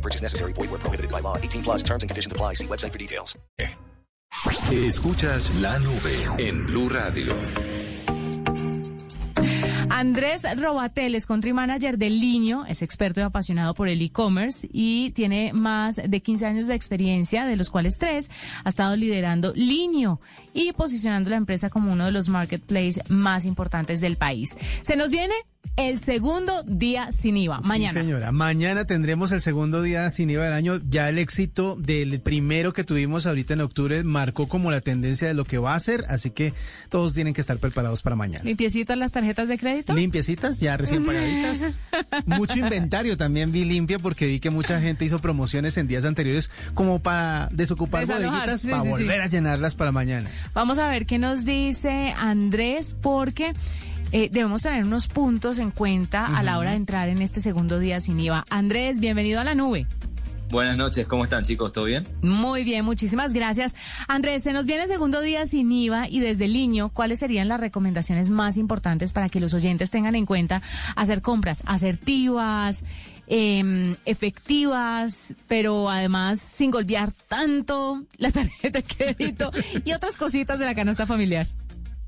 No purchase necessary. Void where prohibited by law. 18 plus terms and conditions apply. See website for details. Escuchas la nube en Blue Radio. Andrés Robatel es country manager de Liño, es experto y apasionado por el e-commerce y tiene más de 15 años de experiencia, de los cuales tres ha estado liderando Liño y posicionando la empresa como uno de los marketplaces más importantes del país. Se nos viene el segundo día sin IVA, mañana. Sí, señora. Mañana tendremos el segundo día sin IVA del año. Ya el éxito del primero que tuvimos ahorita en octubre marcó como la tendencia de lo que va a ser, así que todos tienen que estar preparados para mañana. ¿Limpiecitas las tarjetas de crédito? Limpiecitas, ya recién pagaditas. Mucho inventario también vi limpia porque vi que mucha gente hizo promociones en días anteriores como para desocupar Desalojar, bodeguitas sí, para sí, sí. volver a llenarlas para mañana. Vamos a ver qué nos dice Andrés, porque eh, debemos tener unos puntos en cuenta a la hora de entrar en este segundo día sin IVA. Andrés, bienvenido a la nube. Buenas noches, ¿cómo están chicos? ¿Todo bien? Muy bien, muchísimas gracias. Andrés, se nos viene el segundo día sin IVA y desde Liño, ¿cuáles serían las recomendaciones más importantes para que los oyentes tengan en cuenta hacer compras asertivas, em, efectivas, pero además sin golpear tanto la tarjeta de crédito y otras cositas de la canasta familiar?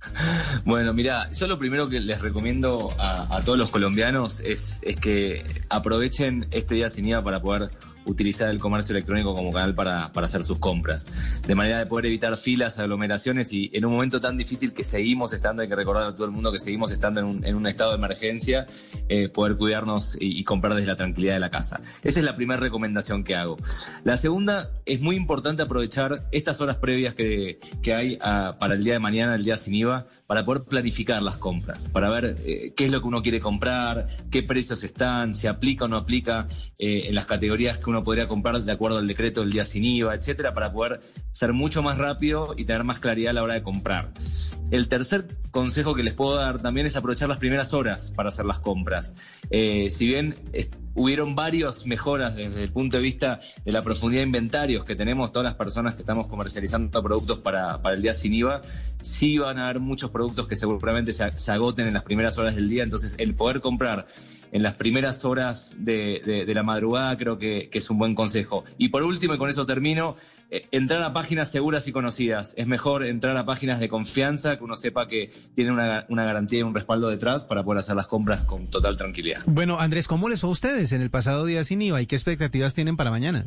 Bueno, mira, yo lo primero que les recomiendo a, todos los colombianos es, es que aprovechen este día sin IVA para poder utilizar el comercio electrónico como canal para, para hacer sus compras, de manera de poder evitar filas, aglomeraciones y en un momento tan difícil que seguimos estando, hay que recordar a todo el mundo que seguimos estando en un, en un estado de emergencia, eh, poder cuidarnos y, y comprar desde la tranquilidad de la casa. Esa es la primera recomendación que hago. La segunda, es muy importante aprovechar estas horas previas que, que hay ah, para el día de mañana, el día sin IVA, para poder planificar las compras, para ver eh, qué es lo que uno quiere comprar, qué precios están, si aplica o no aplica eh, en las categorías que uno podría comprar de acuerdo al decreto del día sin IVA, etcétera, para poder ser mucho más rápido y tener más claridad a la hora de comprar. El tercer consejo que les puedo dar también es aprovechar las primeras horas para hacer las compras. Eh, si bien hubieron varias mejoras desde el punto de vista de la profundidad de inventarios que tenemos. Todas las personas que estamos comercializando productos para, para el día sin IVA, sí van a haber muchos productos que seguramente se, se agoten en las primeras horas del día, entonces el poder comprar en las primeras horas de, la madrugada creo que, que, es un buen consejo. Y por último, y con eso termino, eh, entrar a páginas seguras y conocidas. Es mejor entrar a páginas de confianza, que uno sepa que tiene una, una garantía y un respaldo detrás para poder hacer las compras con total tranquilidad. Bueno, Andrés, ¿cómo les fue a ustedes en el pasado día sin IVA y qué expectativas tienen para mañana?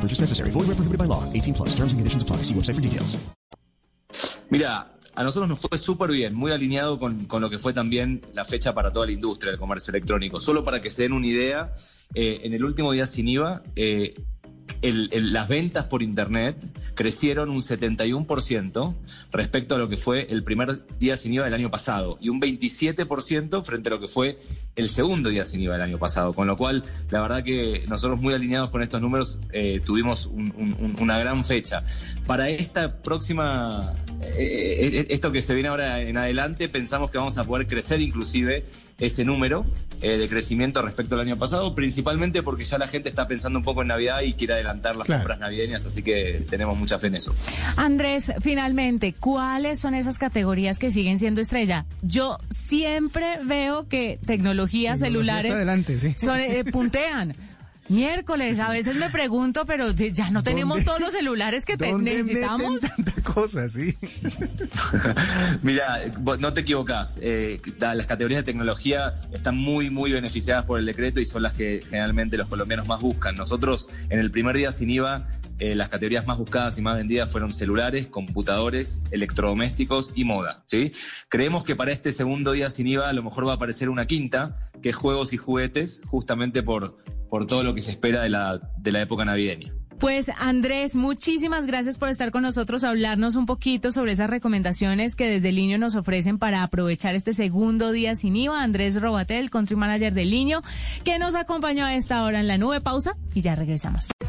No purchase necessary. Void where prohibited by law. 18 plus. Terms and conditions apply. See website for details. Mira, a nosotros nos fue súper bien, muy alineado con, con, lo que fue también la fecha para toda la industria del comercio electrónico. Solo para que se den una idea, eh, en el último día sin IVA, eh, las ventas por Internet crecieron un 71% respecto a lo que fue el primer día sin IVA del año pasado y un 27% frente a lo que fue el segundo día sin IVA del año pasado. Con lo cual, la verdad que nosotros muy alineados con estos números eh, tuvimos un, un, una gran fecha. Para esta próxima, eh, esto que se viene ahora en adelante, pensamos que vamos a poder crecer inclusive ese número eh, de crecimiento respecto al año pasado, principalmente porque ya la gente está pensando un poco en Navidad y quiere adelantar las claro. compras navideñas, así que tenemos mucha fe en eso. Andrés, finalmente, ¿cuáles son esas categorías que siguen siendo estrella? Yo siempre veo que tecnología, celulares adelante, sí. son, eh, puntean. Miércoles, a veces me pregunto, pero ya no tenemos ¿Dónde, todos los celulares que te ¿dónde necesitamos. meten tanta cosa, sí. Mira, no te equivocas. Eh, las categorías de tecnología están muy, muy beneficiadas por el decreto y son las que generalmente los colombianos más buscan. Nosotros, en el primer día sin IVA, eh, las categorías más buscadas y más vendidas fueron celulares, computadores, electrodomésticos y moda. ¿sí? Creemos que para este segundo día sin IVA a lo mejor va a aparecer una quinta, que es juegos y juguetes, justamente por, por todo lo que se espera de la, de la época navideña. Pues Andrés, muchísimas gracias por estar con nosotros, hablarnos un poquito sobre esas recomendaciones que desde Liño nos ofrecen para aprovechar este segundo día sin IVA. Andrés Robatel, country manager de Liño, que nos acompañó a esta hora en la nube. Pausa y ya regresamos.